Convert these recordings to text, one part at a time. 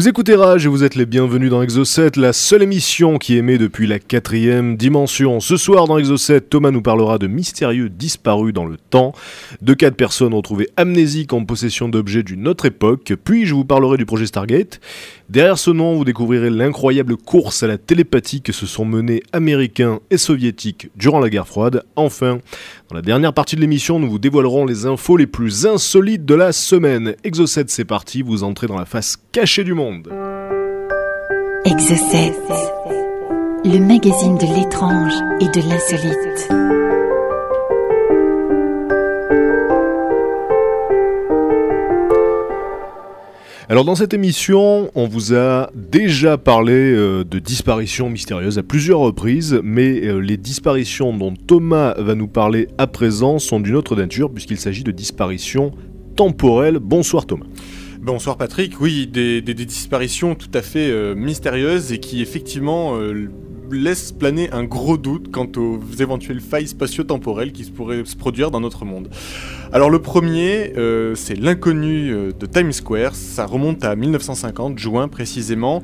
Vous écoutez Rage et vous êtes les bienvenus dans Exo 7, la seule émission qui émet depuis la quatrième dimension. Ce soir dans Exo 7, Thomas nous parlera de mystérieux disparus dans le temps, de quatre personnes retrouvées amnésiques en possession d'objets d'une autre époque, puis je vous parlerai du projet Stargate. Derrière ce nom, vous découvrirez l'incroyable course à la télépathie que se sont menés américains et soviétiques durant la guerre froide. Enfin, dans la dernière partie de l'émission, nous vous dévoilerons les infos les plus insolites de la semaine. Exo 7, c'est parti, vous entrez dans la face cachée du monde. Exocet, le magazine de l'étrange et de l'insolite. Alors dans cette émission, on vous a déjà parlé euh, de disparitions mystérieuses à plusieurs reprises, mais euh, les disparitions dont Thomas va nous parler à présent sont d'une autre nature puisqu'il s'agit de disparitions temporelles. Bonsoir Thomas. Bonsoir Patrick, oui, des, disparitions tout à fait euh, mystérieuses et qui effectivement euh, laissent planer un gros doute quant aux éventuelles failles spatio-temporelles qui pourraient se produire dans notre monde. Alors le premier, euh, c'est l'inconnu de Times Square, ça remonte à 1950, juin précisément.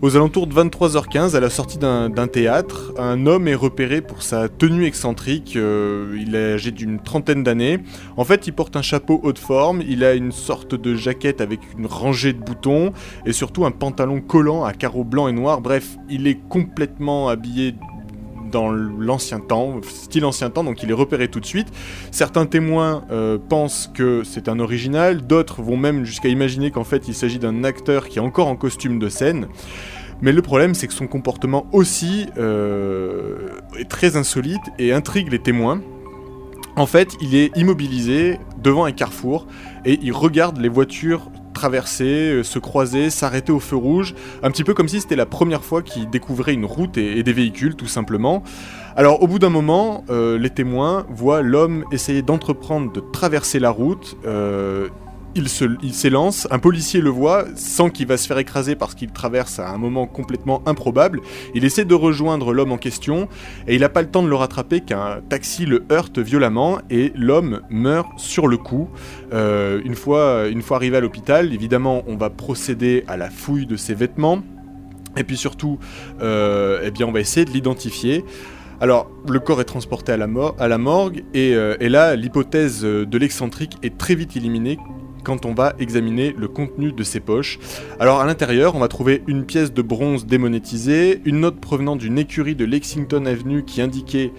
Aux alentours de 23h15, à la sortie d'un théâtre, un homme est repéré pour sa tenue excentrique, euh, il est âgé d'une trentaine d'années. En fait, il porte un chapeau haut de forme, il a une sorte de jaquette avec une rangée de boutons et surtout un pantalon collant à carreaux blancs et noirs. Bref, il est complètement habillé dans l'ancien temps, style ancien temps, donc il est repéré tout de suite. Certains témoins euh, pensent que c'est un original, d'autres vont même jusqu'à imaginer qu'en fait il s'agit d'un acteur qui est encore en costume de scène. Mais le problème, c'est que son comportement aussi euh, est très insolite et intrigue les témoins. En fait, il est immobilisé devant un carrefour et il regarde les voitures traverser, euh, se croiser, s'arrêter au feu rouge, un petit peu comme si c'était la première fois qu'il découvrait une route et, des véhicules, tout simplement. Alors, au bout d'un moment, euh, les témoins voient l'homme essayer d'entreprendre de traverser la route. Il s'élance, un policier le voit, sent qu'il va se faire écraser parce qu'il traverse à un moment complètement improbable. Il essaie de rejoindre l'homme en question et il n'a pas le temps de le rattraper qu'un taxi le heurte violemment et l'homme meurt sur le coup. Euh, une, fois, arrivé à l'hôpital, évidemment, on va procéder à la fouille de ses vêtements. Et puis surtout, euh, eh bien, on va essayer de l'identifier. Alors, le corps est transporté à la, morgue, et, euh, et là, l'hypothèse de l'excentrique est très vite éliminée quand on va examiner le contenu de ses poches. Alors, à l'intérieur, on va trouver une pièce de bronze démonétisée, une note provenant d'une écurie de Lexington Avenue qui indiquait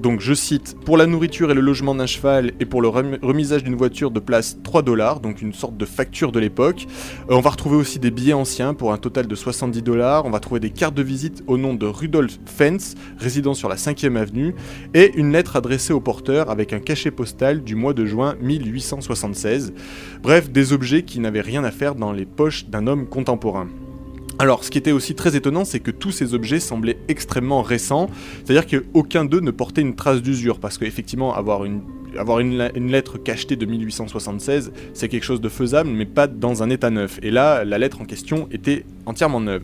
donc je cite, pour la nourriture et le logement d'un cheval et pour le rem- remisage d'une voiture de place 3 dollars, donc une sorte de facture de l'époque. Euh, on va retrouver aussi des billets anciens pour un total de 70 dollars. On va trouver des cartes de visite au nom de Rudolph Fentz, résident sur la 5e avenue, et une lettre adressée au porteur avec un cachet postal du mois de juin 1876. Bref, des objets qui n'avaient rien à faire dans les poches d'un homme contemporain. Alors, ce qui était aussi très étonnant, c'est que tous ces objets semblaient extrêmement récents, c'est-à-dire qu'aucun d'eux ne portait une trace d'usure, parce qu'effectivement, avoir une, lettre cachetée de 1876, c'est quelque chose de faisable, mais pas dans un état neuf. Et là, la lettre en question était entièrement neuve.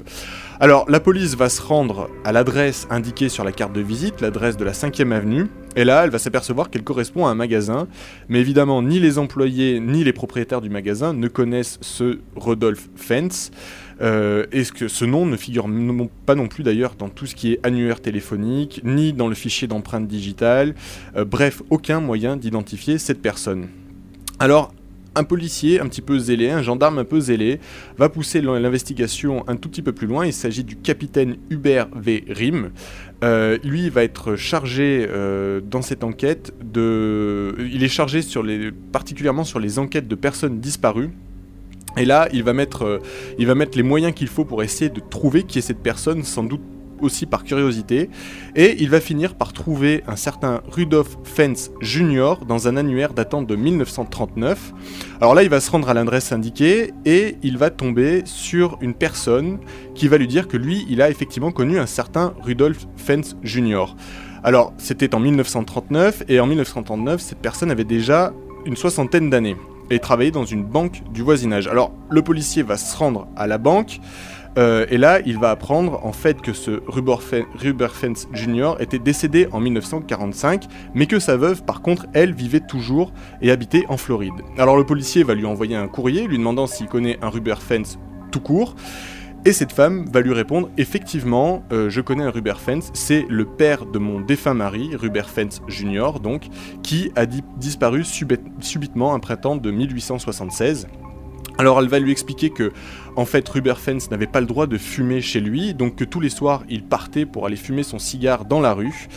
Alors, la police va se rendre à l'adresse indiquée sur la carte de visite, l'adresse de la 5e avenue, et là, elle va s'apercevoir qu'elle correspond à un magasin, mais évidemment, ni les employés ni les propriétaires du magasin ne connaissent ce Rodolphe Fentz. Euh, ce, que ce nom ne figure pas non plus d'ailleurs dans tout ce qui est annuaire téléphonique, ni dans le fichier d'empreinte digitale, Euh, bref, aucun moyen d'identifier cette personne. Alors, un policier un petit peu zélé, un gendarme un peu zélé, va pousser l'in- l'investigation un tout petit peu plus loin. Il s'agit du capitaine Hubert V. Rim. Euh, lui va être chargé dans cette enquête de. Il est chargé sur les, particulièrement sur les enquêtes de personnes disparues. Et là, il va mettre, euh, il va mettre les moyens qu'il faut pour essayer de trouver qui est cette personne, sans doute aussi par curiosité. Et il va finir par trouver un certain Rudolph Fentz Jr. dans un annuaire datant de 1939. Alors là, il va se rendre à l'adresse indiquée et il va tomber sur une personne qui va lui dire que lui, il a effectivement connu un certain Rudolph Fentz Jr. Alors, c'était en 1939, et en 1939, cette personne avait déjà une soixantaine d'années et travaillait dans une banque du voisinage. Alors, le policier va se rendre à la banque, euh, et là, il va apprendre en fait que ce Ruberfens Jr. était décédé en 1945, mais que sa veuve, par contre, elle vivait toujours et habitait en Floride. Alors le policier va lui envoyer un courrier lui demandant s'il connaît un Ruberfens tout court. Et cette femme va lui répondre effectivement, euh, je connais un Ruberfens, c'est le père de mon défunt mari, Ruberfens Jr., donc, qui a disparu subitement un printemps de 1876. Alors elle va lui expliquer que en fait Ruberfens n'avait pas le droit de fumer chez lui, donc que tous les soirs il partait pour aller fumer son cigare dans la rue,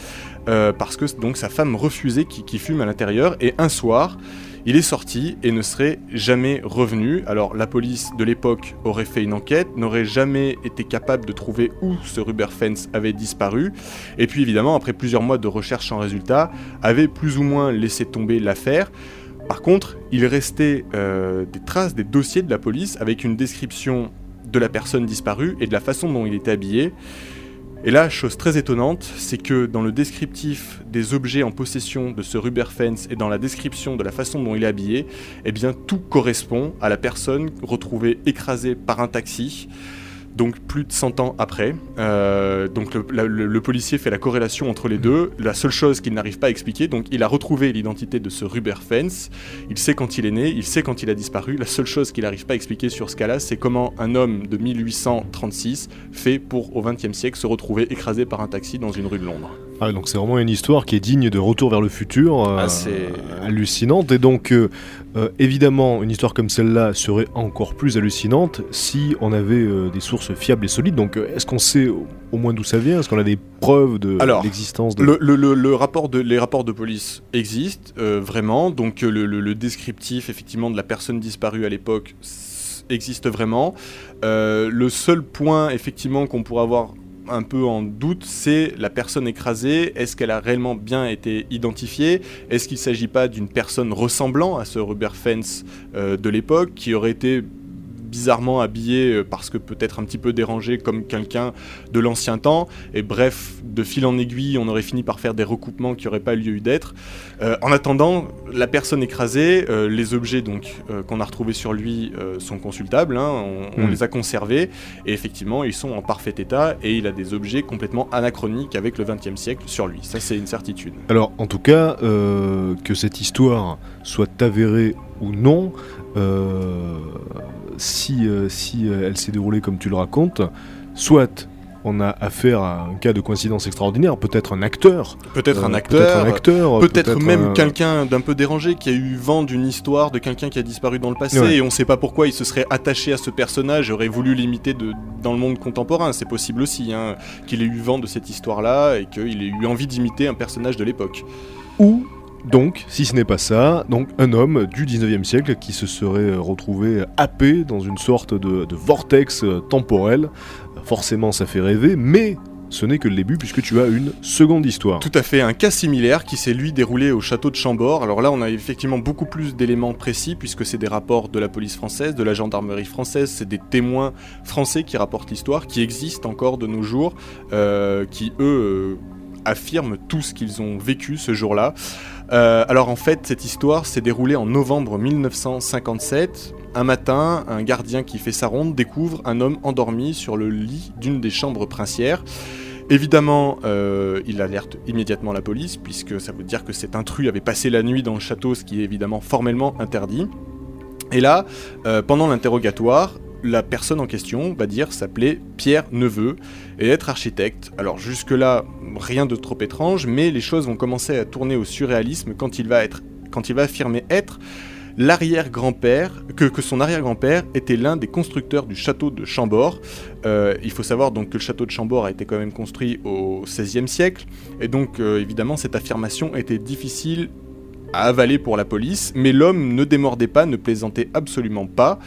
euh, parce que donc sa femme refusait qu'il fume à l'intérieur, et un soir il est sorti et ne serait jamais revenu. Alors la police de l'époque aurait fait une enquête, n'aurait jamais été capable de trouver où ce Ruberfens avait disparu, et puis évidemment après plusieurs mois de recherche sans résultat, avait plus ou moins laissé tomber l'affaire. Par contre, il restait euh, des traces des dossiers de la police avec une description de la personne disparue et de la façon dont il était habillé. Et là, chose très étonnante, c'est que dans le descriptif des objets en possession de ce Ruberfens et dans la description de la façon dont il est habillé, eh bien tout correspond à la personne retrouvée écrasée par un taxi donc plus de 100 ans après. Euh, donc le, policier fait la corrélation entre les deux. La seule chose qu'il n'arrive pas à expliquer, donc il a retrouvé l'identité de ce Ruberfens, il sait quand il est né, il sait quand il a disparu. La seule chose qu'il n'arrive pas à expliquer sur ce cas-là, c'est comment un homme de 1836 fait pour au XXe siècle se retrouver écrasé par un taxi dans une rue de Londres. Ah, donc c'est vraiment une histoire qui est digne de Retour vers le futur, euh, ah, hallucinante. Et donc, euh, euh, évidemment, une histoire comme celle-là serait encore plus hallucinante si on avait des sources fiables et solides. Donc, est-ce qu'on sait au moins d'où ça vient? Est-ce qu'on a des preuves de l'existence de... Le, le, rapport de, les rapports de police existent vraiment. Donc, le, descriptif, effectivement, de la personne disparue à l'époque existe vraiment. le seul point, effectivement, qu'on pourrait avoir un peu en doute, c'est la personne écrasée. Est-ce qu'elle a réellement bien été identifiée? Est-ce qu'il ne s'agit pas d'une personne ressemblant à ce Robert Fence euh, de l'époque qui aurait été bizarrement habillé euh, parce que peut-être un petit peu dérangé comme quelqu'un de l'ancien temps. Et bref, de fil en aiguille, on aurait fini par faire des recoupements qui n'auraient pas lieu eu d'être. Euh, en attendant, la personne écrasée, euh, les objets donc qu'on a retrouvés sur lui sont consultables. Hein, on, hmm. les a conservés et effectivement, ils sont en parfait état et il a des objets complètement anachroniques avec le XXe siècle sur lui. Ça, c'est une certitude. Alors, en tout cas, que cette histoire soit avérée ou non, euh, si euh, elle s'est déroulée comme tu le racontes, soit on a affaire à un cas de coïncidence extraordinaire, peut-être un acteur. Peut-être un acteur. Peut-être même quelqu'un d'un peu dérangé qui a eu vent d'une histoire de quelqu'un qui a disparu dans le passé et on ne sait pas pourquoi il se serait attaché à ce personnage, aurait voulu l'imiter dans le monde contemporain. C'est possible aussi hein, qu'il ait eu vent de cette histoire-là et qu'il ait eu envie d'imiter un personnage de l'époque. Ou donc, si ce n'est pas ça, donc un homme du 19e siècle qui se serait retrouvé happé dans une sorte de, vortex temporel. Forcément, ça fait rêver, mais ce n'est que le début puisque tu as une seconde histoire. Tout à fait, un cas similaire qui s'est lui déroulé au château de Chambord. Alors là, on a effectivement beaucoup plus d'éléments précis puisque c'est des rapports de la police française, de la gendarmerie française, c'est des témoins français qui rapportent l'histoire, qui existent encore de nos jours, euh, qui eux euh, affirment tout ce qu'ils ont vécu ce jour-là. Euh, alors en fait, cette histoire s'est déroulée en novembre 1957. Un matin, un gardien qui fait sa ronde découvre un homme endormi sur le lit d'une des chambres princières. Évidemment, euh, il alerte immédiatement la police, puisque ça veut dire que cet intrus avait passé la nuit dans le château, ce qui est évidemment formellement interdit. Et là, euh, pendant l'interrogatoire, la personne en question va dire s'appeler Pierre Neveu et être architecte. Alors jusque-là, rien de trop étrange, mais les choses vont commencer à tourner au surréalisme quand il va, être, quand il va affirmer être l'arrière-grand-père, que, son arrière-grand-père était l'un des constructeurs du château de Chambord. Euh, il faut savoir donc que le château de Chambord a été quand même construit au XVIe siècle, et donc euh, évidemment cette affirmation était difficile à avaler pour la police, mais l'homme ne démordait pas, ne plaisantait absolument pas.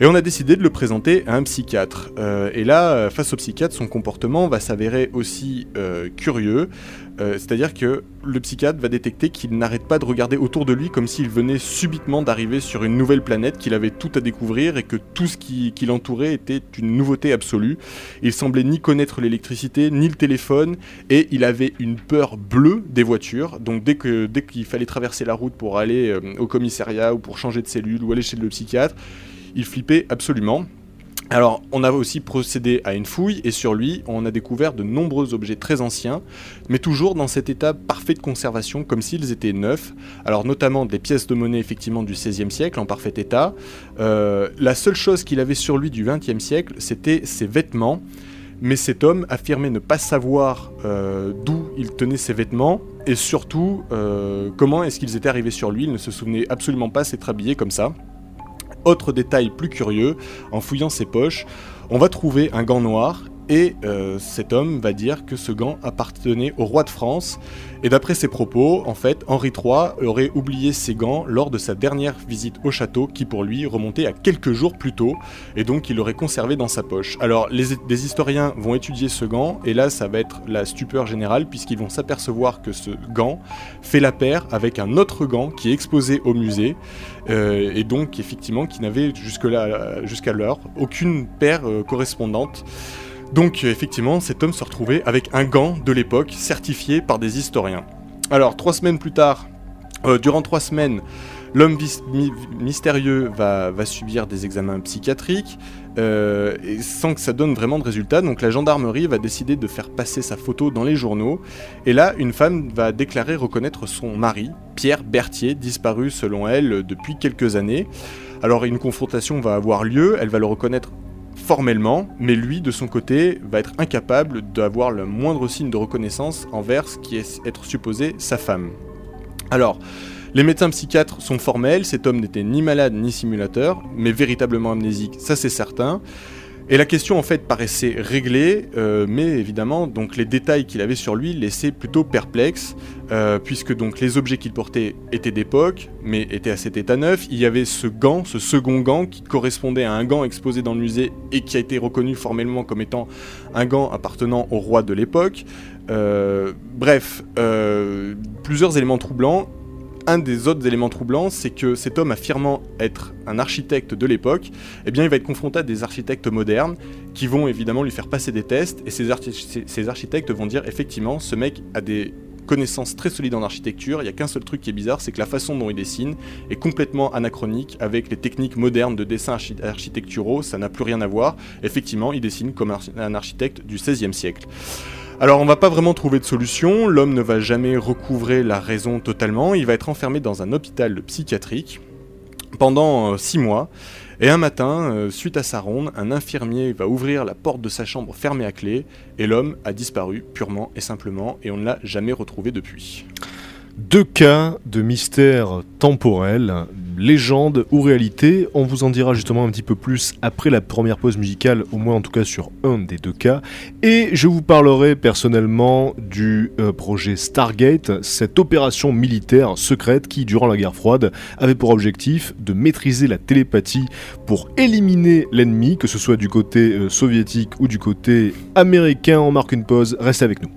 Et on a décidé de le présenter à un psychiatre. Euh, et là, euh, face au psychiatre, son comportement va s'avérer aussi euh, curieux. C'est-à-dire que le psychiatre va détecter qu'il n'arrête pas de regarder autour de lui comme s'il venait subitement d'arriver sur une nouvelle planète, qu'il avait tout à découvrir et que tout ce qui, l'entourait était une nouveauté absolue. Il semblait ni connaître l'électricité, ni le téléphone, et il avait une peur bleue des voitures. Donc dès qu'il fallait traverser la route pour aller au commissariat ou pour changer de cellule ou aller chez le psychiatre, il flippait absolument. Alors, on a aussi procédé à une fouille et sur lui, on a découvert de nombreux objets très anciens, mais toujours dans cet état parfait de conservation, comme s'ils étaient neufs. Alors, notamment des pièces de monnaie effectivement du XVIe siècle en parfait état. Euh, la seule chose qu'il avait sur lui du XXe siècle, c'était ses vêtements. Mais cet homme affirmait ne pas savoir euh, d'où il tenait ses vêtements et surtout euh, comment est-ce qu'ils étaient arrivés sur lui. Il ne se souvenait absolument pas s'être habillé comme ça. Autre détail plus curieux, en fouillant ses poches, on va trouver un gant noir et euh, cet homme va dire que ce gant appartenait au roi de France. Et d'après ses propos, en fait, Henri III aurait oublié ses gants lors de sa dernière visite au château qui pour lui remontait à quelques jours plus tôt et donc il l'aurait conservé dans sa poche. Alors les, historiens vont étudier ce gant et là ça va être la stupeur générale puisqu'ils vont s'apercevoir que ce gant fait la paire avec un autre gant qui est exposé au musée euh, et donc effectivement qui n'avait jusqu'à l'heure aucune paire euh, correspondante. Donc euh, effectivement, cet homme se retrouvait avec un gant de l'époque certifié par des historiens. Alors trois semaines plus tard, euh, durant trois semaines, l'homme mystérieux va, subir des examens psychiatriques euh, sans que ça donne vraiment de résultats. Donc la gendarmerie va décider de faire passer sa photo dans les journaux. Et là, une femme va déclarer reconnaître son mari, Pierre Berthier, disparu selon elle depuis quelques années. Alors une confrontation va avoir lieu, elle va le reconnaître formellement, mais lui, de son côté, va être incapable d'avoir le moindre signe de reconnaissance envers ce qui est être supposé sa femme. Alors, les médecins psychiatres sont formels, cet homme n'était ni malade ni simulateur, mais véritablement amnésique, ça c'est certain. Et la question en fait paraissait réglée, euh, mais évidemment donc les détails qu'il avait sur lui laissaient plutôt perplexe, euh, puisque donc les objets qu'il portait étaient d'époque, mais étaient à cet état neuf. Il y avait ce gant, ce second gant qui correspondait à un gant exposé dans le musée et qui a été reconnu formellement comme étant un gant appartenant au roi de l'époque. Euh, bref, plusieurs éléments troublants. Un des autres éléments troublants, c'est que cet homme affirmant être un architecte de l'époque, eh bien, il va être confronté à des architectes modernes qui vont évidemment lui faire passer des tests, et ces, archi- ces- ces architectes vont dire effectivement, ce mec a des connaissances très solides en architecture, il n'y a qu'un seul truc qui est bizarre, c'est que la façon dont il dessine est complètement anachronique avec les techniques modernes de dessin archi- architecturaux, ça n'a plus rien à voir. Effectivement, il dessine comme un architecte du XVIe siècle. Alors on va pas vraiment trouver de solution, l'homme ne va jamais recouvrer la raison totalement, il va être enfermé dans un hôpital psychiatrique pendant 6 mois, et un matin, euh, suite à sa ronde, un infirmier va ouvrir la porte de sa chambre fermée à clé, et l'homme a disparu purement et simplement, et on ne l'a jamais retrouvé depuis. Deux cas de mystère temporel, légende ou réalité. On vous en dira justement un petit peu plus après la première pause musicale, au moins en tout cas sur un des deux cas. Et je vous parlerai personnellement du euh, projet Stargate, cette opération militaire secrète qui, durant la guerre froide, avait pour objectif de maîtriser la télépathie pour éliminer l'ennemi, que ce soit du côté euh, soviétique ou du côté américain. On marque une pause, restez avec nous.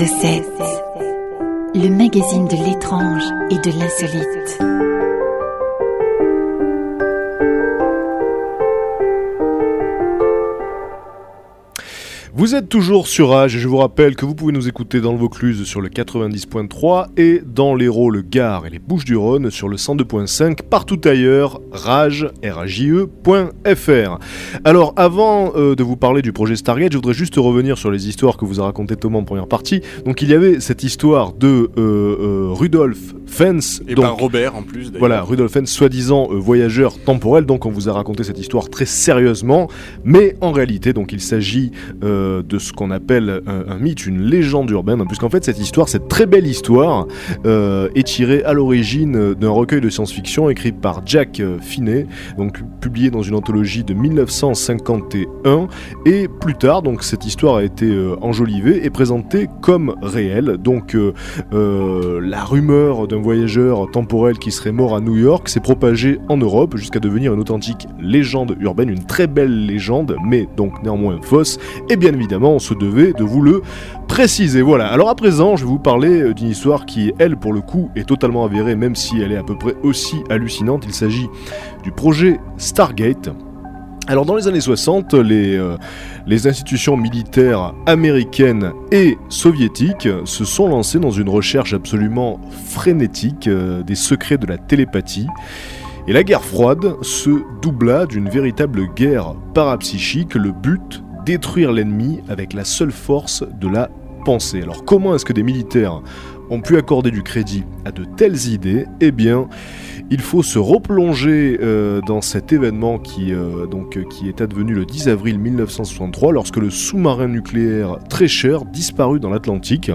Le magazine de l'étrange et de l'insolite. Vous êtes toujours sur Rage et je vous rappelle que vous pouvez nous écouter dans le Vaucluse sur le 90.3 et dans l'Hérault, le Gard et les Bouches-du-Rhône sur le 102.5 partout ailleurs, rage, R-A-J-E.fr. Alors avant euh, de vous parler du projet Stargate, je voudrais juste revenir sur les histoires que vous a racontées Thomas en première partie. Donc il y avait cette histoire de euh, euh, Rudolf Fens, Et donc, ben Robert en plus. d'ailleurs. voilà, Rudolf Hens, soi-disant voyageur temporel, donc on vous a raconté cette histoire très sérieusement, mais en réalité, donc il s'agit de ce qu'on appelle un, un mythe, une légende urbaine, puisqu'en fait cette histoire, cette très belle histoire, est tirée à l'origine d'un recueil de science-fiction écrit par Jack Finney, donc publié dans une anthologie de 1951, et plus tard, donc cette histoire a été euh, enjolivée et présentée comme réelle, donc euh, euh, la rumeur d'un voyageur temporel qui serait mort à New York s'est propagée en Europe jusqu'à devenir une authentique légende urbaine, une très belle légende, mais donc néanmoins fausse. Et bien évidemment, on se devait de vous le préciser. Voilà. Alors à présent, je vais vous parler euh, d'une histoire qui, elle, pour le coup, est totalement avérée, même si elle est à peu près aussi hallucinante. Il s'agit du projet Stargate. Alors dans les années 60, les, euh, les institutions militaires américaines et soviétiques se sont lancées dans une recherche absolument frénétique euh, des secrets de la télépathie. Et la guerre froide se doubla d'une véritable guerre parapsychique, le but détruire l'ennemi avec la seule force de la pensée. Alors comment est-ce que des militaires ont pu accorder du crédit à de telles idées? Eh bien, il faut se replonger euh, dans cet événement qui, euh, euh, qui est advenu le 10 avril 1963 lorsque le sous-marin nucléaire cher disparut dans l'Atlantique.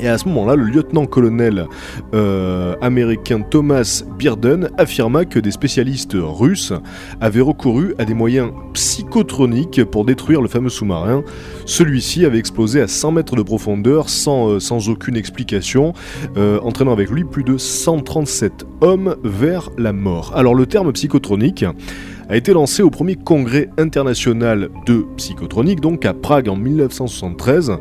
Et à ce moment-là, le lieutenant-colonel euh, américain Thomas Bearden affirma que des spécialistes russes avaient recouru à des moyens psychotroniques pour détruire le fameux sous-marin. Celui-ci avait explosé à 100 mètres de profondeur sans, euh, aucune explication, euh, entraînant avec lui plus de 137 hommes vers la mort. Alors le terme psychotronique a été lancé au premier congrès international de psychotronique, donc à Prague en 1973,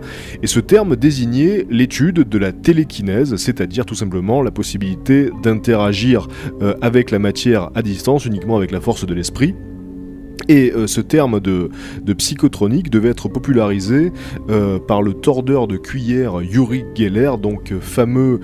et ce terme désignait l'étude de la télékinèse, c'est-à-dire tout simplement la possibilité d'interagir euh, avec la matière à distance uniquement avec la force de l'esprit. Et euh, ce terme de, psychotronique devait être popularisé euh, par le tordeur de cuillère Yuri Geller, donc euh, fameux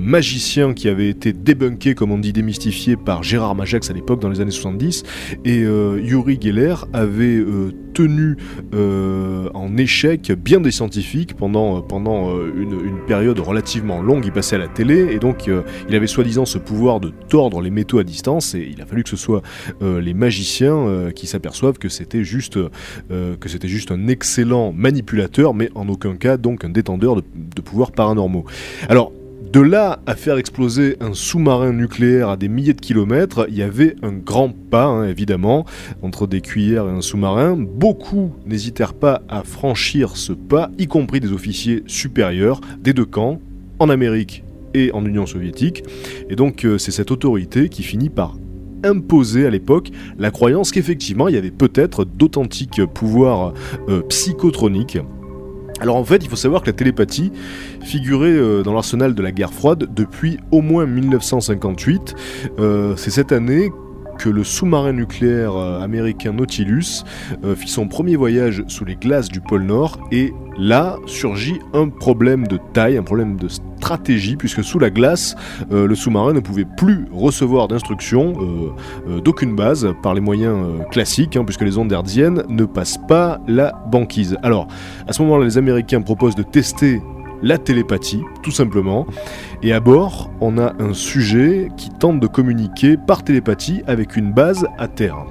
magicien qui avait été débunké, comme on dit, démystifié par Gérard Majax à l'époque dans les années 70. Et Yuri Geller avait tenu en échec bien des scientifiques pendant, pendant une, une période relativement longue. Il passait à la télé et donc il avait soi-disant ce pouvoir de tordre les métaux à distance et il a fallu que ce soit les magiciens qui s'aperçoivent que c'était juste, euh, que c'était juste un excellent manipulateur, mais en aucun cas donc un détendeur de, de pouvoirs paranormaux. Alors, de là à faire exploser un sous-marin nucléaire à des milliers de kilomètres, il y avait un grand pas, hein, évidemment, entre des cuillères et un sous-marin. Beaucoup n'hésitèrent pas à franchir ce pas, y compris des officiers supérieurs des deux camps, en Amérique et en Union soviétique. Et donc euh, c'est cette autorité qui finit par imposer à l'époque la croyance qu'effectivement il y avait peut-être d'authentiques pouvoirs euh, psychotroniques. Alors en fait, il faut savoir que la télépathie figurait euh, dans l'arsenal de la guerre froide depuis au moins 1958. Euh, C'est cette année que le sous-marin nucléaire euh, américain Nautilus euh, fit son premier voyage sous les glaces du pôle Nord et là surgit un problème de taille, un problème de stratégie puisque sous la glace, euh, le sous-marin ne pouvait plus recevoir d'instructions d'aucune base par les moyens classiques hein, puisque les ondes hertziennes ne passent pas la banquise. Alors, à ce moment-là, les Américains proposent de tester la télépathie, tout simplement. Et à bord, on a un sujet qui tente de communiquer par télépathie avec une base à terre.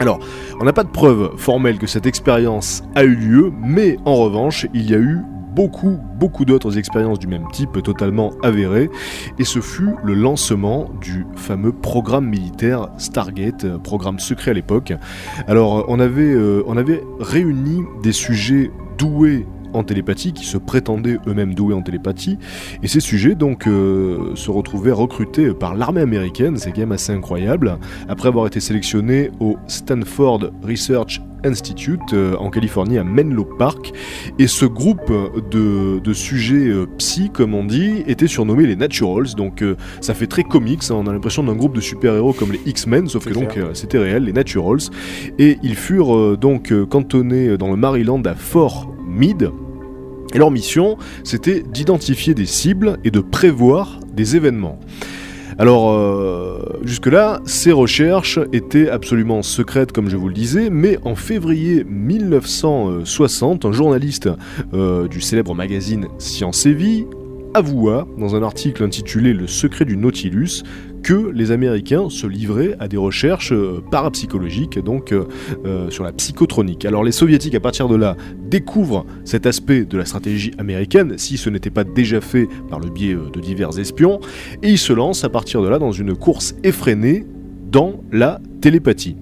Alors, on n'a pas de preuve formelle que cette expérience a eu lieu, mais en revanche, il y a eu beaucoup, beaucoup d'autres expériences du même type totalement avérées, et ce fut le lancement du fameux programme militaire Stargate, euh, programme secret à l'époque. Alors, euh, on avait, euh, on avait réuni des sujets doués en télépathie, qui se prétendaient eux-mêmes doués en télépathie, et ces sujets donc euh, se retrouvaient recrutés par l'armée américaine, c'est quand même assez incroyable, après avoir été sélectionnés au Stanford Research Institute euh, en Californie à Menlo Park. Et ce groupe de, de sujets euh, psy, comme on dit, était surnommé les Naturals. Donc euh, ça fait très comics, hein, on a l'impression d'un groupe de super-héros comme les X-Men, sauf que donc clair. c'était réel, les Naturals. Et ils furent donc cantonnés dans le Maryland à Fort Meade. Et leur mission, c'était d'identifier des cibles et de prévoir des événements. Alors, euh, jusque-là, ces recherches étaient absolument secrètes, comme je vous le disais, mais en février 1960, un journaliste euh, du célèbre magazine Science et Vie avoua, dans un article intitulé Le secret du Nautilus, que les Américains se livraient à des recherches euh, parapsychologiques, donc euh, euh, sur la psychotronique. Alors les Soviétiques, à partir de là, découvrent cet aspect de la stratégie américaine, si ce n'était pas déjà fait par le biais de divers espions, et ils se lancent à partir de là dans une course effrénée dans la télépathie.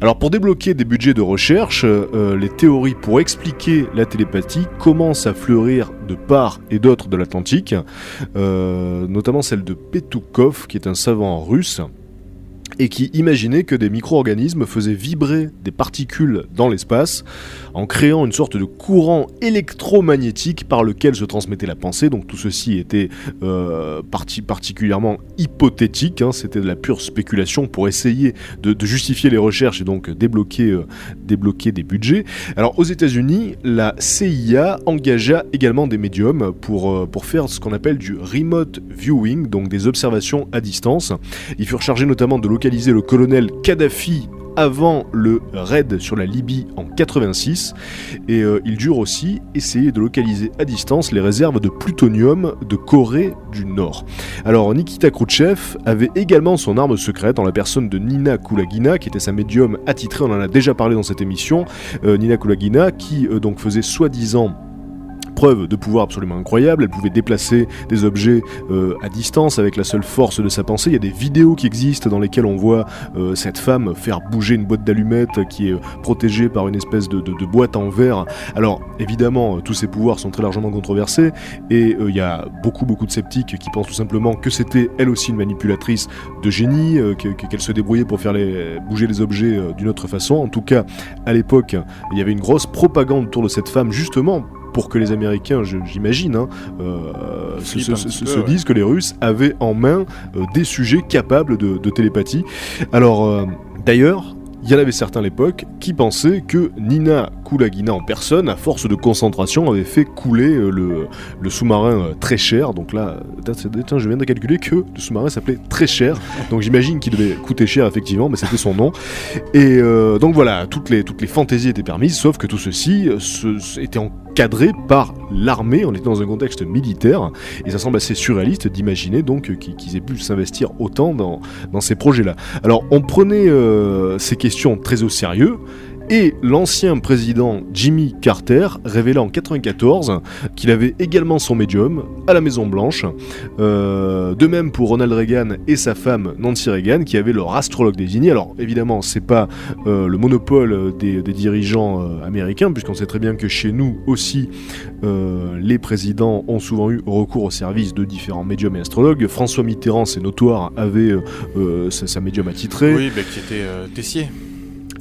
Alors pour débloquer des budgets de recherche, euh, les théories pour expliquer la télépathie commencent à fleurir de part et d'autre de l'Atlantique, euh, notamment celle de Petukov, qui est un savant russe, et qui imaginait que des micro-organismes faisaient vibrer des particules dans l'espace en créant une sorte de courant électromagnétique par lequel se transmettait la pensée. Donc tout ceci était euh, parti- particulièrement hypothétique, hein, c'était de la pure spéculation pour essayer de, justifier les recherches et donc débloquer, euh, débloquer des budgets. Alors aux États-Unis, la CIA engagea également des médiums pour, euh, pour faire ce qu'on appelle du remote viewing, donc des observations à distance. Ils furent chargés notamment de localiser le colonel Kadhafi avant le raid sur la Libye en 86 et euh, ils durent aussi essayer de localiser à distance les réserves de plutonium de Corée du Nord. Alors Nikita Khrouchtchev avait également son arme secrète en la personne de Nina Kulagina qui était sa médium attitrée, on en a déjà parlé dans cette émission, Euh, Nina Kulagina qui euh, donc faisait soi-disant de pouvoir absolument incroyable, elle pouvait déplacer des objets euh, à distance avec la seule force de sa pensée. Il y a des vidéos qui existent dans lesquelles on voit euh, cette femme faire bouger une boîte d'allumettes qui est euh, protégée par une espèce de, boîte en verre. Alors évidemment, tous ces pouvoirs sont très largement controversés et il y a beaucoup beaucoup de sceptiques qui pensent tout simplement que c'était elle aussi une manipulatrice de génie, que- que- qu'elle se débrouillait pour faire bouger les objets d'une autre façon. En tout cas, à l'époque, il y avait une grosse propagande autour de cette femme justement pour que les Américains, j'imagine, hein, euh, se, ouais. disent que les Russes avaient en main euh, des sujets capables de, de télépathie. Alors, euh, d'ailleurs, il y en avait certains à l'époque qui pensaient que Nina Kulagina en personne, à force de concentration, avait fait couler le, le sous-marin très cher. Donc là, tiens, je viens de calculer que le sous-marin s'appelait très cher. Donc j'imagine qu'il devait coûter cher effectivement, mais c'était son nom. Et euh, donc voilà, toutes les, toutes les fantaisies étaient permises, sauf que tout ceci se- était encadré par l'armée, on était dans un contexte militaire, et ça semble assez surréaliste d'imaginer donc qu'ils aient pu s'investir autant dans, dans ces projets-là. Alors on prenait euh, ces questions très au sérieux, et l'ancien président Jimmy Carter révéla en 94 qu'il avait également son médium à la Maison Blanche. Euh, de même pour Ronald Reagan et sa femme Nancy Reagan qui avaient leur astrologue désigné. Alors évidemment, c'est pas euh, le monopole des, dirigeants euh, américains, puisqu'on sait très bien que chez nous aussi, les présidents ont souvent eu recours au service de différents médiums et astrologues. François Mitterrand, c'est notoire, avait sa, sa médium attitrée. Oui, bah, qui était Tessier.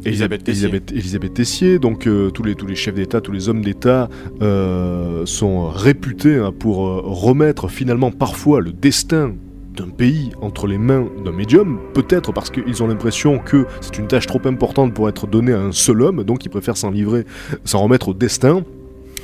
Elisabeth Tessier. Donc euh, tous, les, tous les chefs d'État, tous les hommes d'État euh, sont réputés hein, pour euh, remettre finalement parfois le destin d'un pays entre les mains d'un médium, peut-être parce qu'ils ont l'impression que c'est une tâche trop importante pour être donnée à un seul homme, donc ils préfèrent s'en livrer, s'en remettre au destin.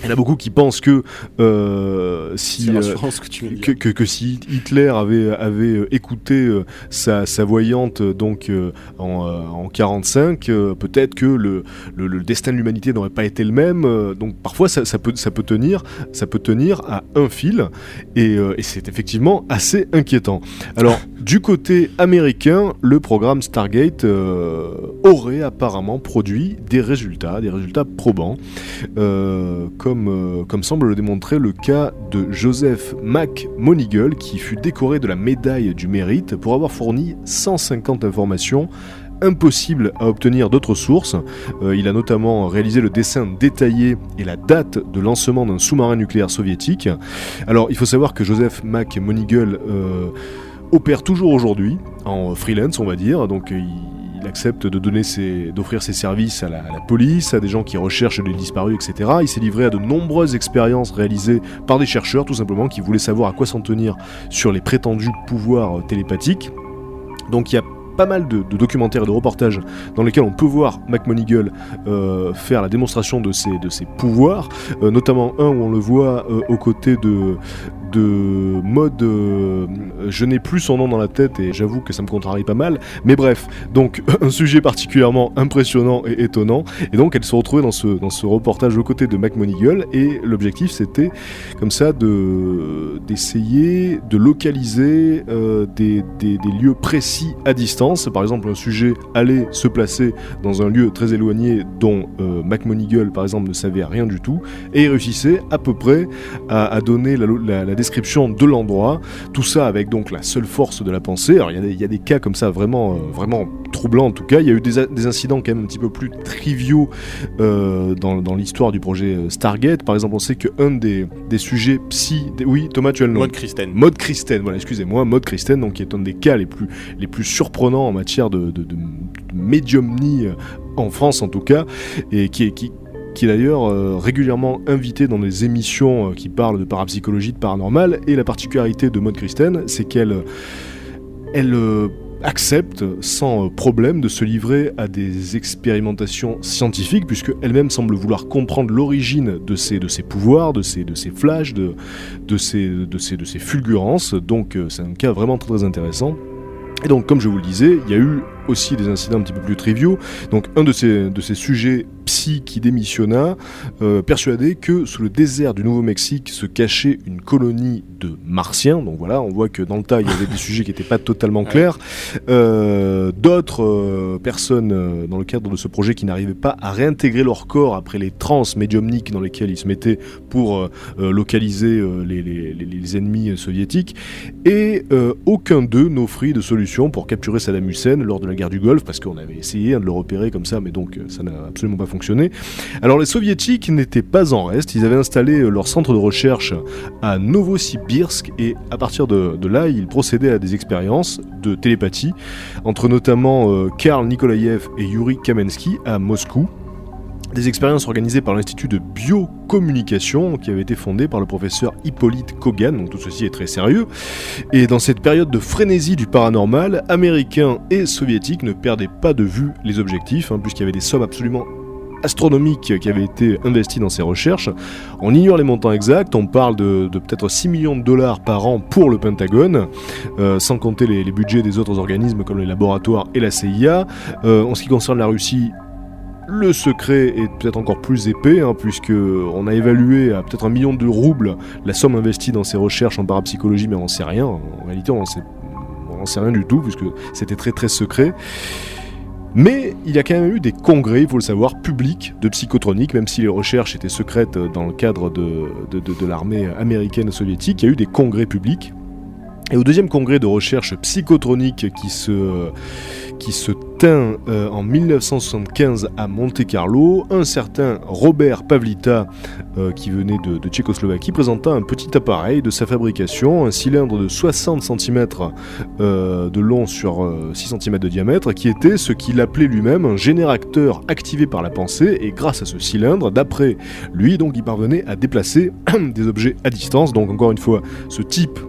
Il y en a beaucoup qui pensent que euh, si euh, que tu que, que, que si Hitler avait, avait euh, écouté euh, sa, sa voyante donc en, en 45, euh, peut-être que le, le, le destin de l'humanité n'aurait pas été le même. donc parfois ça, ça peut, ça peut tenir, ça peut tenir à un fil, et, et c'est effectivement assez inquiétant. Alors du côté américain, le programme Stargate aurait apparemment produit des résultats, des résultats probants. Comme, euh, comme semble le démontrer le cas de Joseph McMonigal, qui fut décoré de la médaille du mérite pour avoir fourni 150 informations impossibles à obtenir d'autres sources. Euh, il a notamment réalisé le dessin détaillé et la date de lancement d'un sous-marin nucléaire soviétique. Alors, il faut savoir que Joseph McMonigal euh, opère toujours aujourd'hui en freelance, on va dire. Donc, il accepte de donner ses, d'offrir ses services à la, police, à des gens qui recherchent des disparus, etc. Il s'est livré à de nombreuses expériences réalisées par des chercheurs, tout simplement, qui voulaient savoir à quoi s'en tenir sur les prétendus pouvoirs euh, télépathiques. Donc il y a pas mal de, documentaires et de reportages dans lesquels on peut voir McMonigal euh, faire la démonstration de ses, pouvoirs, euh, notamment un où on le voit aux côtés de, de mode. euh, je n'ai plus son nom dans la tête et j'avoue que ça me contrarie pas mal. Mais bref, donc un sujet particulièrement impressionnant et étonnant. Et donc elle se retrouvait dans ce, dans ce reportage aux côtés de McMonigal et l'objectif c'était comme ça de d'essayer de localiser euh, des, des- lieux précis à distance. Par exemple, un sujet allait se placer dans un lieu très éloigné dont euh, McMonigal par exemple ne savait rien du tout et il réussissait à peu près à, donner la description de l'endroit. Tout ça avec donc la seule force de la pensée. Alors il y a des- il y, a des cas comme ça vraiment, euh, vraiment troublants en tout cas. Il y a eu des, incidents quand même un petit peu plus triviaux euh, dans, dans l'histoire du projet euh, Stargate. Par exemple, on sait qu'un des, des sujets psy... des- Oui, Thomas, tu as le nom. Mode Kristen. Mode Christen, voilà, excusez-moi, Mode Christen, donc qui est un des cas les plus, les plus surprenants en matière de, de, de- de médiumnie, en France en tout cas, et qui est, qui, qui est d'ailleurs euh, régulièrement invité dans des émissions euh, qui parlent de parapsychologie, de paranormal, et la particularité de Mode Christen, c'est qu'elle elle, euh, accepte sans problème de se livrer à des expérimentations scientifiques, puisque elle-même semble vouloir comprendre l'origine de ses, de ses pouvoirs, de ses, de ses flashs, de, de ces, de de ces fulgurances. Donc c'est un cas vraiment très intéressant. Et donc, comme je vous le disais, il y a eu aussi des incidents un petit peu plus triviaux. Donc, un de ces, de ces sujets psy qui démissionna, euh, persuadé que sous le désert du Nouveau-Mexique se cachait une colonie de martiens. Donc voilà, on voit que dans le tas, il y avait des sujets qui n'étaient pas totalement clairs. Euh, D'autres euh, personnes dans le cadre de ce projet qui n'arrivaient pas à réintégrer leur corps après les trans médiumniques dans lesquels ils se mettaient pour localiser les, les- les- les ennemis soviétiques. Et aucun d'eux n'offrit de solution pour capturer Saddam Hussein lors de la guerre du Golfe, parce qu'on avait essayé de le repérer comme ça, mais donc euh, ça n'a absolument pas fonctionné. Alors les soviétiques n'étaient pas en reste, ils avaient installé euh, leur centre de recherche à Novosibirsk, et à partir de, de là, ils procédaient à des expériences de télépathie, entre notamment euh, Karl Nikolaev et Yuri Kamensky à Moscou. Des expériences organisées par l'Institut de biocommunication qui avait été fondé par le professeur Hippolyte Kogan, donc tout ceci est très sérieux. Et dans cette période de frénésie du paranormal, américains et soviétiques ne perdaient pas de vue les objectifs, hein, puisqu'il y avait des sommes absolument astronomiques qui avaient été investies dans ces recherches. On ignore les montants exacts, on parle de, peut-être 6 millions de dollars par an pour le Pentagone, euh, sans compter les, les budgets des autres organismes comme les laboratoires et la CIA. Euh, en ce qui concerne la Russie, le secret est peut-être encore plus épais, hein, puisque on a évalué à peut-être un million de roubles la somme investie dans ces recherches en parapsychologie, mais on n'en sait rien. En réalité, on n'en sait, rien du tout, puisque c'était très très secret. Mais il y a quand même eu des congrès, il faut le savoir, publics de psychotronique, même si les recherches étaient secrètes dans le cadre de, l'armée américaine soviétique, il y a eu des congrès publics. Et au deuxième congrès de recherche psychotronique qui se, qui se tint euh, en 1975 à Monte-Carlo, un certain Robert Pavlita, euh, qui venait de, Tchécoslovaquie, présenta un petit appareil de sa fabrication, un cylindre de 60 cm euh, de long sur euh, 6 cm de diamètre, qui était ce qu'il appelait lui-même un générateur activé par la pensée, et grâce à ce cylindre, d'après lui, donc il parvenait à déplacer des objets à distance. Donc encore une fois, ce type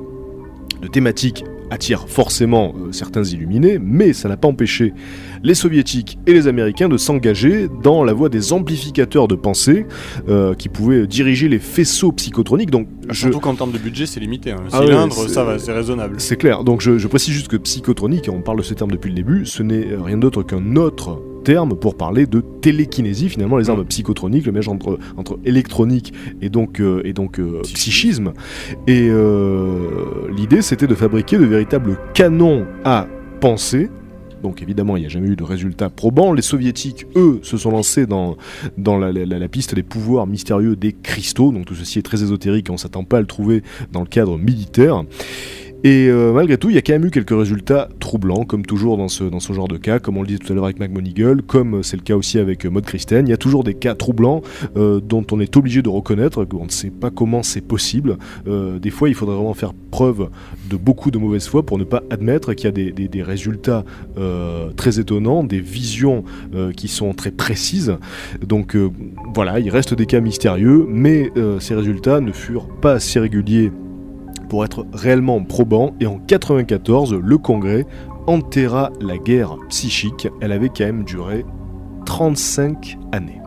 de thématique attire forcément euh, certains illuminés, mais ça n'a pas empêché les soviétiques et les américains de s'engager dans la voie des amplificateurs de pensée euh, qui pouvaient diriger les faisceaux psychotroniques. Donc je, Surtout qu'en termes de budget, c'est limité. hein. Le Ah cylindre, c'est- ça va, c'est raisonnable. c'est clair. Donc je, je précise juste que psychotronique, on parle de ce terme depuis le début, ce n'est rien d'autre qu'un autre terme pour parler de télékinésie, finalement les armes psychotroniques, le mélange entre, entre électronique et donc, euh, et donc euh, psychisme. Et euh, l'idée c'était de fabriquer de véritables canons à penser. Donc évidemment, il n'y a jamais eu de résultat probant. Les soviétiques, eux, se sont lancés dans, dans la, la- la piste des pouvoirs mystérieux des cristaux. Donc tout ceci est très ésotérique et on ne s'attend pas à le trouver dans le cadre militaire. Et euh, malgré tout, il y a quand même eu quelques résultats troublants, comme toujours dans ce, dans ce genre de cas, comme on le disait tout à l'heure avec McMonigal, comme euh, c'est le cas aussi avec euh, Maud Christen. Il y a toujours des cas troublants dont on est obligé de reconnaître qu'on ne sait pas comment c'est possible. Des fois, il faudrait vraiment faire preuve de beaucoup de mauvaise foi pour ne pas admettre qu'il y a des, des- résultats très étonnants, des visions qui sont très précises. Donc voilà, il reste des cas mystérieux, mais ces résultats ne furent pas assez réguliers pour être réellement probants. Et en 94, le Congrès enterra la guerre psychique. Elle avait quand même duré 35 années.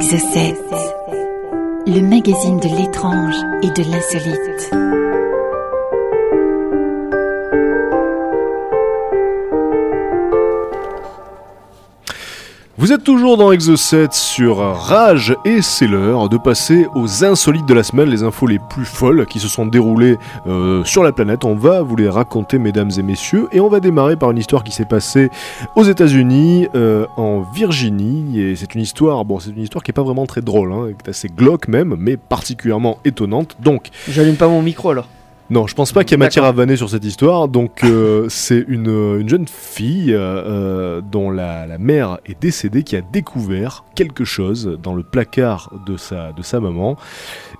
Exocet, le magazine de l'étrange et de l'insolite. Vous êtes toujours dans Exo 7 sur Rage et c'est l'heure de passer aux insolites de la semaine, les infos les plus folles qui se sont déroulées euh, sur la planète. On va vous les raconter, mesdames et messieurs, et on va démarrer par une histoire qui s'est passée aux États-Unis, euh, en Virginie. Et c'est une histoire, bon, c'est une histoire qui est pas vraiment très drôle, hein, qui est assez glauque même, mais particulièrement étonnante. Donc, J'allume pas mon micro alors. Non, je pense pas qu'il y ait matière à vanner sur cette histoire. Donc, euh, c'est une, une jeune fille euh, euh, dont la, la mère est décédée qui a découvert quelque chose dans le placard de sa, de sa maman.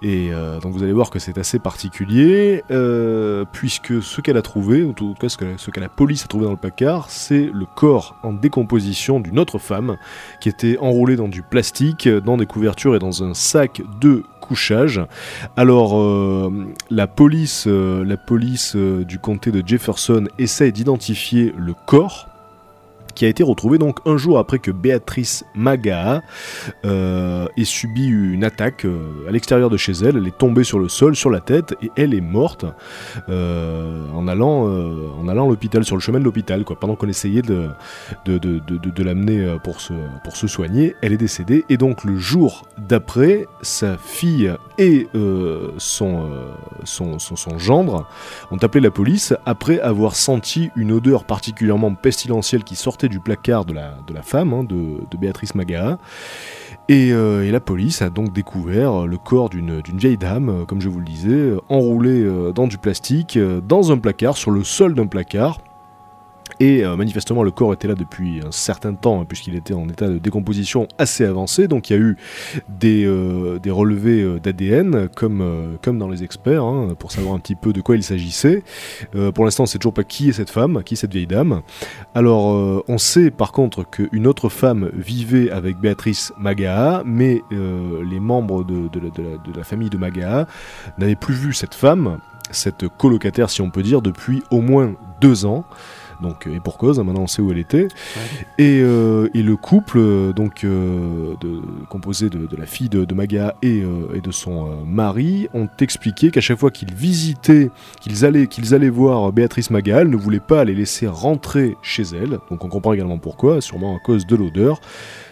Et euh, donc, vous allez voir que c'est assez particulier, euh, puisque ce qu'elle a trouvé, ou en tout cas ce que, ce que la police a trouvé dans le placard, c'est le corps en décomposition d'une autre femme qui était enroulée dans du plastique, dans des couvertures et dans un sac de couchage. Alors, euh, la police, euh, la police euh, du comté de Jefferson essaye d'identifier le corps qui a été retrouvé donc un jour après que Béatrice Magaa euh, ait subi une attaque euh, à l'extérieur de chez elle. Elle est tombée sur le sol, sur la tête, et elle est morte euh, en allant, euh, en allant à l'hôpital, sur le chemin de l'hôpital, quoi. Pendant qu'on essayait de, de, de, de- l'amener pour se, pour se soigner, elle est décédée. Et donc le jour d'après, sa fille et son, son, son, son gendre ont appelé la police après avoir senti une odeur particulièrement pestilentielle qui sortait du placard de la, femme, hein, de, Béatrice Magaa. Et, euh, et la police a donc découvert le corps d'une vieille dame, euh, comme je vous le disais, euh, enroulée dans du plastique, dans un placard, sur le sol d'un placard. Et euh, manifestement, le corps était là depuis un certain temps, hein, puisqu'il était en état de décomposition assez avancé. Donc il y a eu des, euh, des relevés euh, d'ADN, comme, comme dans les experts, hein, pour savoir un petit peu de quoi il s'agissait. Pour l'instant, on sait toujours pas qui est cette femme, qui est cette vieille dame. Alors, on sait par contre qu'une autre femme vivait avec Béatrice Magaa, mais les membres de la famille de Magaa n'avaient plus vu cette femme, cette colocataire si on peut dire, depuis au moins deux ans. Donc, et pour cause, hein, maintenant on sait où elle était. Et, euh, et le couple, euh, donc euh, de- composé de, de la fille de, de Maga et, euh, et de son mari, ont expliqué qu'à chaque fois qu'ils visitaient, qu'ils allaient, qu'ils allaient voir Béatrice Maga, elle ne voulait pas les laisser rentrer chez elle. Donc on comprend également pourquoi, sûrement à cause de l'odeur.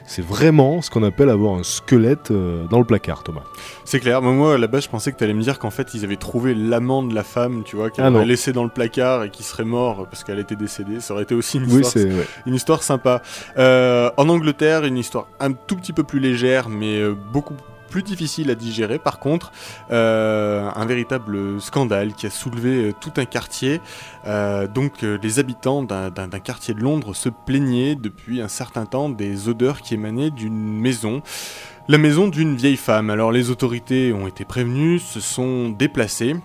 C'est vraiment ce qu'on appelle avoir un squelette euh, dans le placard, Thomas. C'est clair, mais moi là-bas je pensais que t'allais me dire qu'en fait ils avaient trouvé l'amant de la femme, tu vois, qu'elle Ah aurait laissé dans le placard et qui serait mort parce qu'elle était décédée. Ça aurait été aussi une Oui, histoire, c'est. ouais. une histoire sympa. Euh, en Angleterre, une histoire un tout petit peu plus légère, mais euh, beaucoup plus difficile à digérer. Par contre, euh, un véritable scandale qui a soulevé euh, tout un quartier. Euh, donc, les habitants d'un quartier de Londres se plaignaient depuis un certain temps des odeurs qui émanaient d'une maison. La maison d'une vieille femme. Alors, les autorités ont été prévenues, se sont déplacées.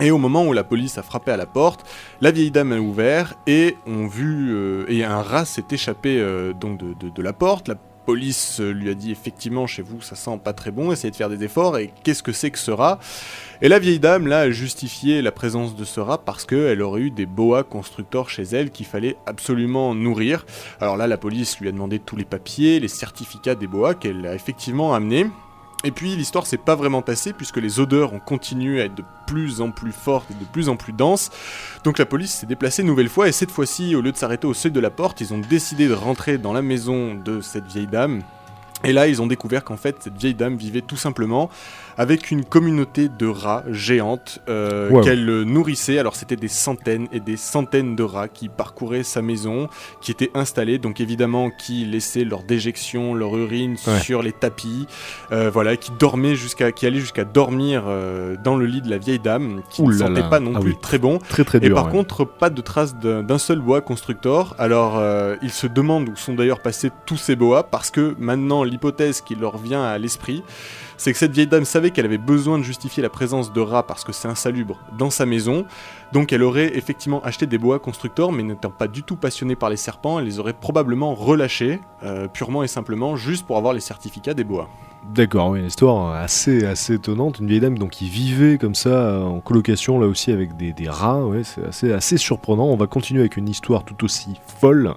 Et au moment où la police a frappé à la porte, la vieille dame a ouvert et on vu et un rat s'est échappé de, la porte. Police lui a dit effectivement chez vous ça sent pas très bon, essayez de faire des efforts et qu'est-ce que c'est que ce rat Et la vieille dame là a justifié la présence de ce rat parce qu'elle aurait eu des boas constructeurs chez elle qu'il fallait absolument nourrir. Alors là la police lui a demandé tous les papiers, les certificats des boas qu'elle a effectivement amenés. Et puis l'histoire s'est pas vraiment passée puisque les odeurs ont continué à être de plus en plus fortes et de plus en plus denses. Donc la police s'est déplacée une nouvelle fois et cette fois-ci, au lieu de s'arrêter au seuil de la porte, ils ont décidé de rentrer dans la maison de cette vieille dame. Et là, ils ont découvert qu'en fait, cette vieille dame vivait tout simplement avec une communauté de rats géantes euh, Wow. qu'elle nourrissait. Alors, c'était des centaines et des centaines de rats qui parcouraient sa maison, qui étaient installés, donc évidemment, qui laissaient leur déjection, leur urine Ouais. sur les tapis, euh, voilà, qui dormaient jusqu'à, qui allaient jusqu'à dormir euh, dans le lit de la vieille dame, qui Ouh ne sentait là. pas non Ah plus oui. très bon. Très très Et dur. par ouais. contre, pas de traces d'un seul boa constructor. Alors, ils se demandent où sont d'ailleurs passés tous ces boas, parce que maintenant, l'hypothèse qui leur vient à l'esprit, c'est que cette vieille dame savait qu'elle avait besoin de justifier la présence de rats parce que c'est insalubre dans sa maison. Donc, elle aurait effectivement acheté des boas constructors, mais n'étant pas du tout passionnée par les serpents, elle les aurait probablement relâchés, euh, purement et simplement, juste pour avoir les certificats des boas. D'accord, oui, une histoire assez, assez étonnante. Une vieille dame donc, qui vivait comme ça euh, en colocation, là aussi avec des, des rats. Ouais, c'est assez, assez surprenant. On va continuer avec une histoire tout aussi folle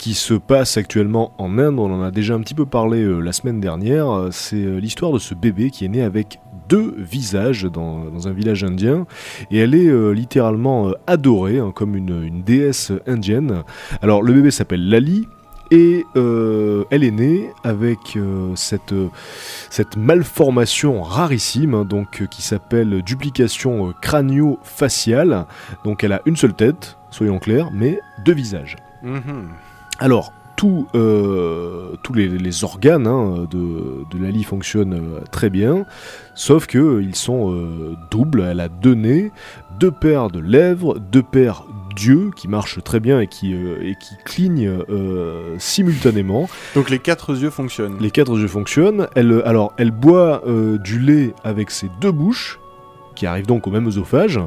qui se passe actuellement en Inde. On en a déjà un petit peu parlé euh, la semaine dernière. Euh, C'est euh, l'histoire de ce bébé qui est né avec deux visages dans, un village indien et elle est littéralement adorée hein, comme une, déesse indienne. Alors le bébé s'appelle Lali Et elle est née avec cette, malformation rarissime, hein, donc qui s'appelle duplication crânio-faciale. Donc elle a une seule tête, soyons clairs, mais deux visages. Mhm. Alors, tout, euh, tous les, les organes hein, de, de Lali fonctionnent euh, très bien, sauf qu'ils sont euh, doubles. Elle a deux nez, deux paires de lèvres, deux paires d'yeux qui marchent très bien et qui, euh, et qui clignent euh, simultanément. Donc les quatre yeux fonctionnent. Les quatre yeux fonctionnent. Elle, alors, elle boit euh, du lait avec ses deux bouches qui arrivent donc au même œsophage.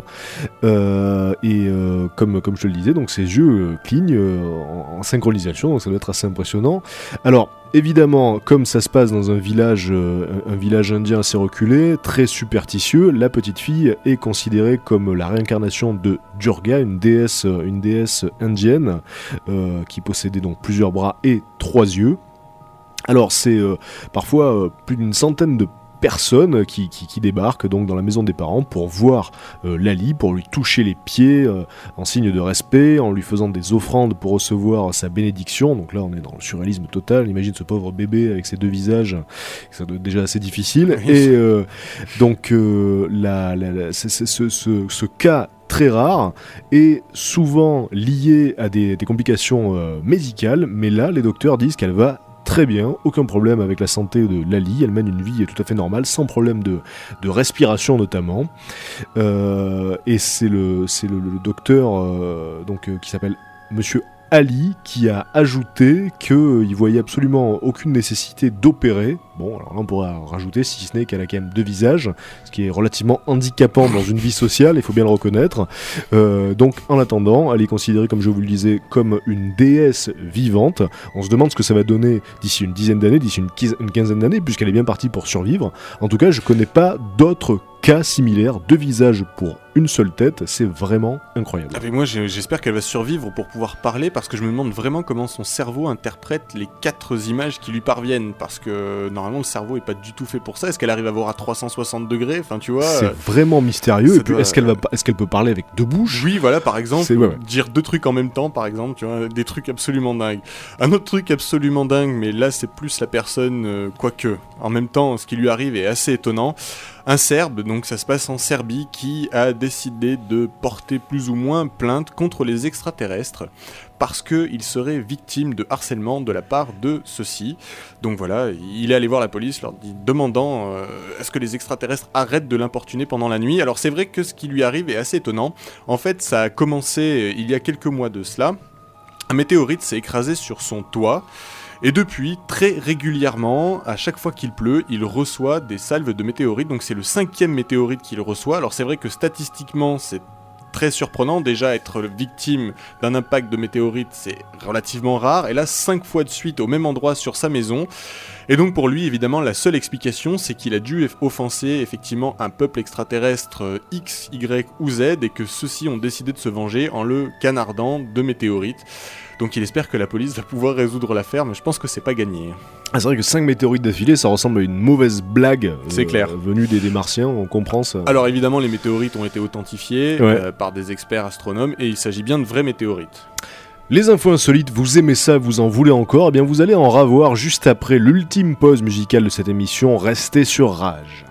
Euh, et euh, comme, je te le disais donc ses yeux euh, clignent en, synchronisation donc ça doit être assez impressionnant. Alors évidemment comme ça se passe dans un village un village indien assez reculé très superstitieux la petite fille est considérée comme la réincarnation de Durga une déesse une déesse indienne qui possédait donc plusieurs bras et trois yeux. Alors c'est parfois plus d'une centaine de personnes qui, qui, qui débarquent donc dans la maison des parents pour voir euh, Lali, pour lui toucher les pieds euh, en signe de respect, en lui faisant des offrandes pour recevoir sa bénédiction. Donc là on est dans le surréalisme total. Imagine ce pauvre bébé avec ses deux visages, ça doit être déjà assez difficile. Et euh, donc la, la- ce, ce- ce cas très rare est souvent lié à des, des complications euh, médicales, mais là les docteurs disent qu'elle va très bien, aucun problème avec la santé de Lali, elle mène une vie tout à fait normale, sans problème de, de respiration notamment. Euh, et c'est le, le, le docteur euh, donc, euh, qui s'appelle Monsieur Ali qui a ajouté qu'il voyait absolument aucune nécessité d'opérer. Bon, alors là on pourra rajouter si ce n'est qu'elle a quand même deux visages, ce qui est relativement handicapant dans une vie sociale, il faut bien le reconnaître. Euh, donc en attendant, elle est considérée, comme je vous le disais, comme une déesse vivante. On se demande ce que ça va donner d'ici une dizaine d'années, d'ici une, quinz- une quinzaine d'années, puisqu'elle est bien partie pour survivre. En tout cas, je connais pas d'autres cas similaires, deux visages pour une seule tête, c'est vraiment incroyable. Ah, mais moi j'espère qu'elle va survivre pour pouvoir parler parce que je me demande vraiment comment son cerveau interprète les quatre images qui lui parviennent parce que normalement le cerveau est pas du tout fait pour ça. Est-ce qu'elle arrive à voir à 360 degrés? Enfin tu vois. C'est euh, vraiment mystérieux. ça Et puis, doit- est-ce qu'elle va, est-ce qu'elle peut parler avec deux bouches? Oui, voilà, par exemple, C'est- ouais, ouais. dire deux trucs en même temps, par exemple, tu vois, des trucs absolument dingues. Un autre truc absolument dingue, mais là c'est plus la personne, euh, quoique, en même temps, ce qui lui arrive est assez étonnant. Un Serbe, donc ça se passe en Serbie, qui a décidé de porter plus ou moins plainte contre les extraterrestres parce qu'il serait victime de harcèlement de la part de ceux-ci. Donc voilà, il est allé voir la police, leur demandant euh, est-ce que les extraterrestres arrêtent de l'importuner pendant la nuit? Alors c'est vrai que ce qui lui arrive est assez étonnant. En fait, ça a commencé euh, il y a quelques mois de cela. Un météorite s'est écrasé sur son toit. Et depuis, très régulièrement, à chaque fois qu'il pleut, il reçoit des salves de météorites. Donc c'est le cinquième météorite qu'il reçoit. Alors c'est vrai que statistiquement, c'est très surprenant. Déjà, être victime d'un impact de météorite, c'est relativement rare. Et là, cinq fois de suite au même endroit sur sa maison. Et donc pour lui, évidemment, la seule explication, c'est qu'il a dû offenser effectivement un peuple extraterrestre euh, X, Y ou Z, et que ceux-ci ont décidé de se venger en le canardant de météorites. Donc il espère que la police va pouvoir résoudre l'affaire, mais je pense que c'est pas gagné. Ah, c'est vrai que 5 météorites d'affilée, ça ressemble à une mauvaise blague. euh, C'est clair. Venue des, des martiens, on comprend ça. Alors évidemment, les météorites ont été authentifiées Ouais. euh, par des experts astronomes, et il s'agit bien de vraies météorites. Les infos insolites, vous aimez ça, vous en voulez encore? Eh bien, vous allez en ravoir juste après l'ultime pause musicale de cette émission. Restez sur Rage.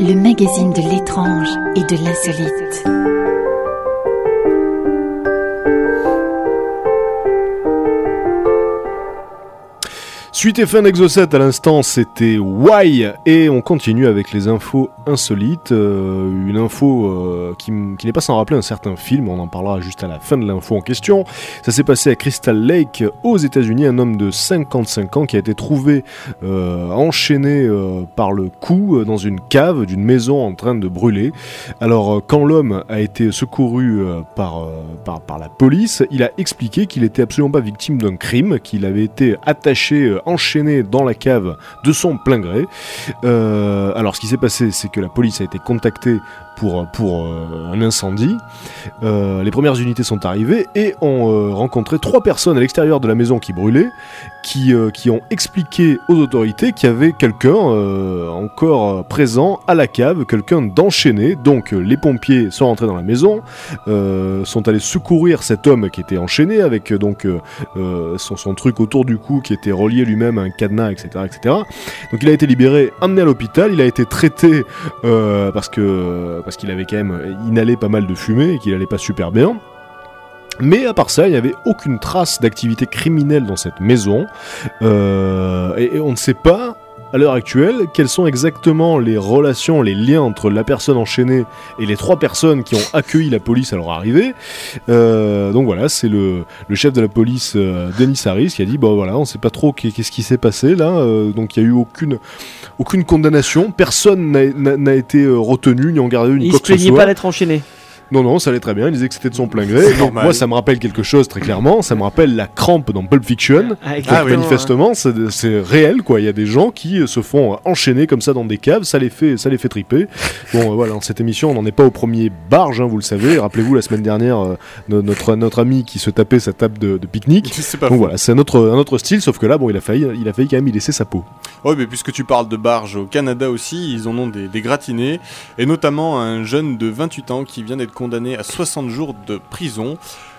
le magazine de l'étrange et de l'insolite. Suite et fin d'Exocet à l'instant, c'était Why? Et on continue avec les infos insolites. Euh, une info euh, qui, n'est pas sans rappeler un certain film, on en parlera juste à la fin de l'info en question. Ça s'est passé à Crystal Lake aux États-Unis. Un homme de 55 ans qui a été trouvé euh, enchaîné par le cou dans une cave d'une maison en train de brûler. Alors, quand l'homme a été secouru par, par, par la police, il a expliqué qu'il était absolument pas victime d'un crime, qu'il avait été attaché, enchaîné dans la cave de son plein gré. Euh, alors, ce qui s'est passé, c'est que la police a été contactée pour, euh, un incendie. Euh, les premières unités sont arrivées et ont euh, rencontré trois personnes à l'extérieur de la maison qui brûlait, qui, qui ont expliqué aux autorités qu'il y avait quelqu'un encore présent à la cave, quelqu'un d'enchaîné. Donc les pompiers sont rentrés dans la maison, sont allés secourir cet homme qui était enchaîné avec donc son, son truc autour du cou qui était relié lui-même à un cadenas, etc., etc. Donc il a été libéré, emmené à l'hôpital, il a été traité parce que parce qu'il avait quand même inhalé pas mal de fumée et qu'il allait pas super bien. Mais à part ça, il n'y avait aucune trace d'activité criminelle dans cette maison. Euh, et on ne sait pas, à l'heure actuelle, quelles sont exactement les relations, les liens entre la personne enchaînée et les trois personnes qui ont accueilli la police à leur arrivée? Euh, donc voilà, c'est le, le chef de la police, euh, Denis Harris, qui a dit, bon voilà, on ne sait pas trop qu'est- qu'est-ce qui s'est passé là. Euh, donc il n'y a eu aucune, aucune condamnation, personne n'a- été retenu, ni en gardé ni Il quoi se plaignait pas d'être enchaîné. Non, non, ça allait très bien. Il disait que c'était de son plein gré. Donc, moi, ça me rappelle quelque chose très clairement. Ça me rappelle la crampe dans Pulp Fiction. Ah, Donc, exactement, manifestement, c'est c'est réel, quoi. Il y a des gens qui euh, se font enchaîner comme ça dans des caves. Ça les fait, ça les fait triper. Bon, euh, voilà. Dans cette émission, on n'en est pas au premier barge, hein, vous le savez. Rappelez-vous la semaine dernière, euh, no- notre notre ami qui se tapait sa table de, de pique-nique. Donc voilà, c'est un autre, un autre style, sauf que là, bon, il a failli, il a failli quand même y laisser sa peau. Ouais, mais puisque tu parles de barge au Canada aussi, ils en ont des, des gratinés, et notamment un jeune de 28 ans qui vient d'être condamné à 60 jours de prison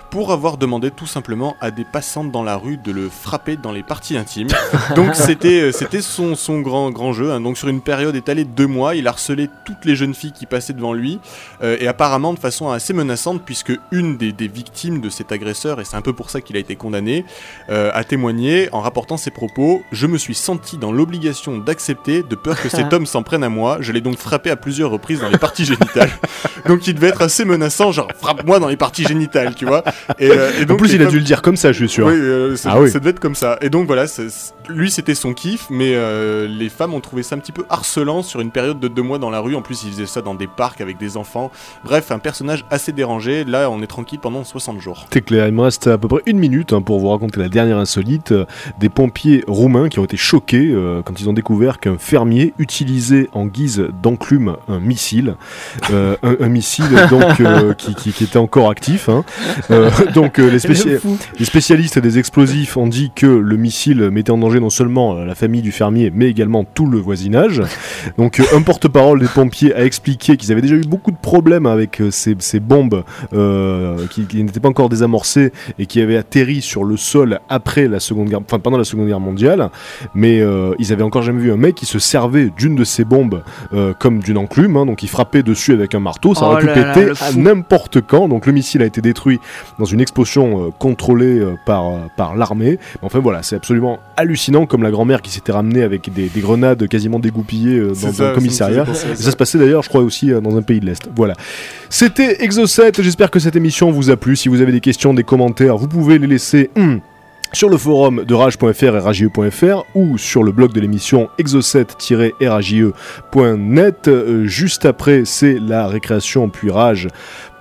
pour avoir demandé tout simplement à des passantes dans la rue de le frapper dans les parties intimes. Donc c'était euh, c'était son, son grand grand jeu. hein. Donc sur une période étalée de deux mois, il harcelait toutes les jeunes filles qui passaient devant lui euh, et apparemment de façon assez menaçante puisque une des, des victimes de cet agresseur et c'est un peu pour ça qu'il a été condamné euh, a témoigné en rapportant ses propos Je me suis senti dans l'obligation d'accepter de peur que cet homme s'en prenne à moi. Je l'ai donc frappé à plusieurs reprises dans les parties génitales. donc il devait être assez menaçant, genre frappe-moi dans les parties génitales, tu vois. Et, euh, et En donc, plus, il a dû le dire comme ça, je suis sûr. oui, euh, ça, Ah oui. ça devait être comme ça. Et donc voilà, lui c'était son kiff, mais euh, les femmes ont trouvé ça un petit peu harcelant sur une période de deux mois dans la rue. En plus, il faisait ça dans des parcs avec des enfants. Bref, un personnage assez dérangé. Là, on est tranquille pendant 60 jours. C'est clair, il me reste à peu près une minute hein, pour vous raconter la dernière insolite. des pompiers roumains qui ont été choqués quand ils ont découvert qu'un fermier utilisait en guise d'enclume un missile. Un, un missile donc qui, qui- qui était encore actif. hein. Donc euh, les, spéci- Le fou. les spécialistes des explosifs ont dit que le missile mettait en danger non seulement euh, la famille du fermier, mais également tout le voisinage. Donc euh, un porte-parole des pompiers a expliqué qu'ils avaient déjà eu beaucoup de problèmes avec ces, ces bombes euh, qui, qui n'étaient pas encore désamorcées et qui avaient atterri sur le sol après la seconde guerre, enfin pendant la seconde guerre mondiale. Mais euh, ils avaient encore jamais vu un mec qui se servait d'une de ces bombes euh, comme d'une enclume, hein, donc il frappait dessus avec un marteau, ça Oh aurait pu péter à n'importe quand. Donc le missile a été détruit dans une explosion euh, contrôlée euh, par, euh, par l'armée. Enfin voilà, c'est absolument hallucinant comme la grand-mère qui s'était ramenée avec des, des grenades quasiment dégoupillées dans, ça, un commissariat. ça. ça se passait d'ailleurs, je crois aussi, dans un pays de l'Est. Voilà. C'était Exocet. J'espère que cette émission vous a plu. Si vous avez des questions, des commentaires, vous pouvez les laisser. hum, sur le forum de rage.fr et rage.fr ou sur le blog de l'émission exocet-rage.net. Euh, juste après, c'est la récréation puis rage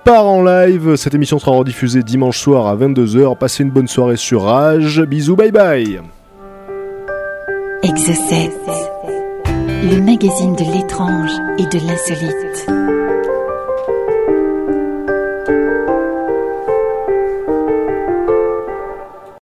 part en live. Cette émission sera rediffusée dimanche soir à 22h. Passez une bonne soirée sur Rage. Bisous, bye bye. Exocet, le magazine de l'étrange et de l'insolite.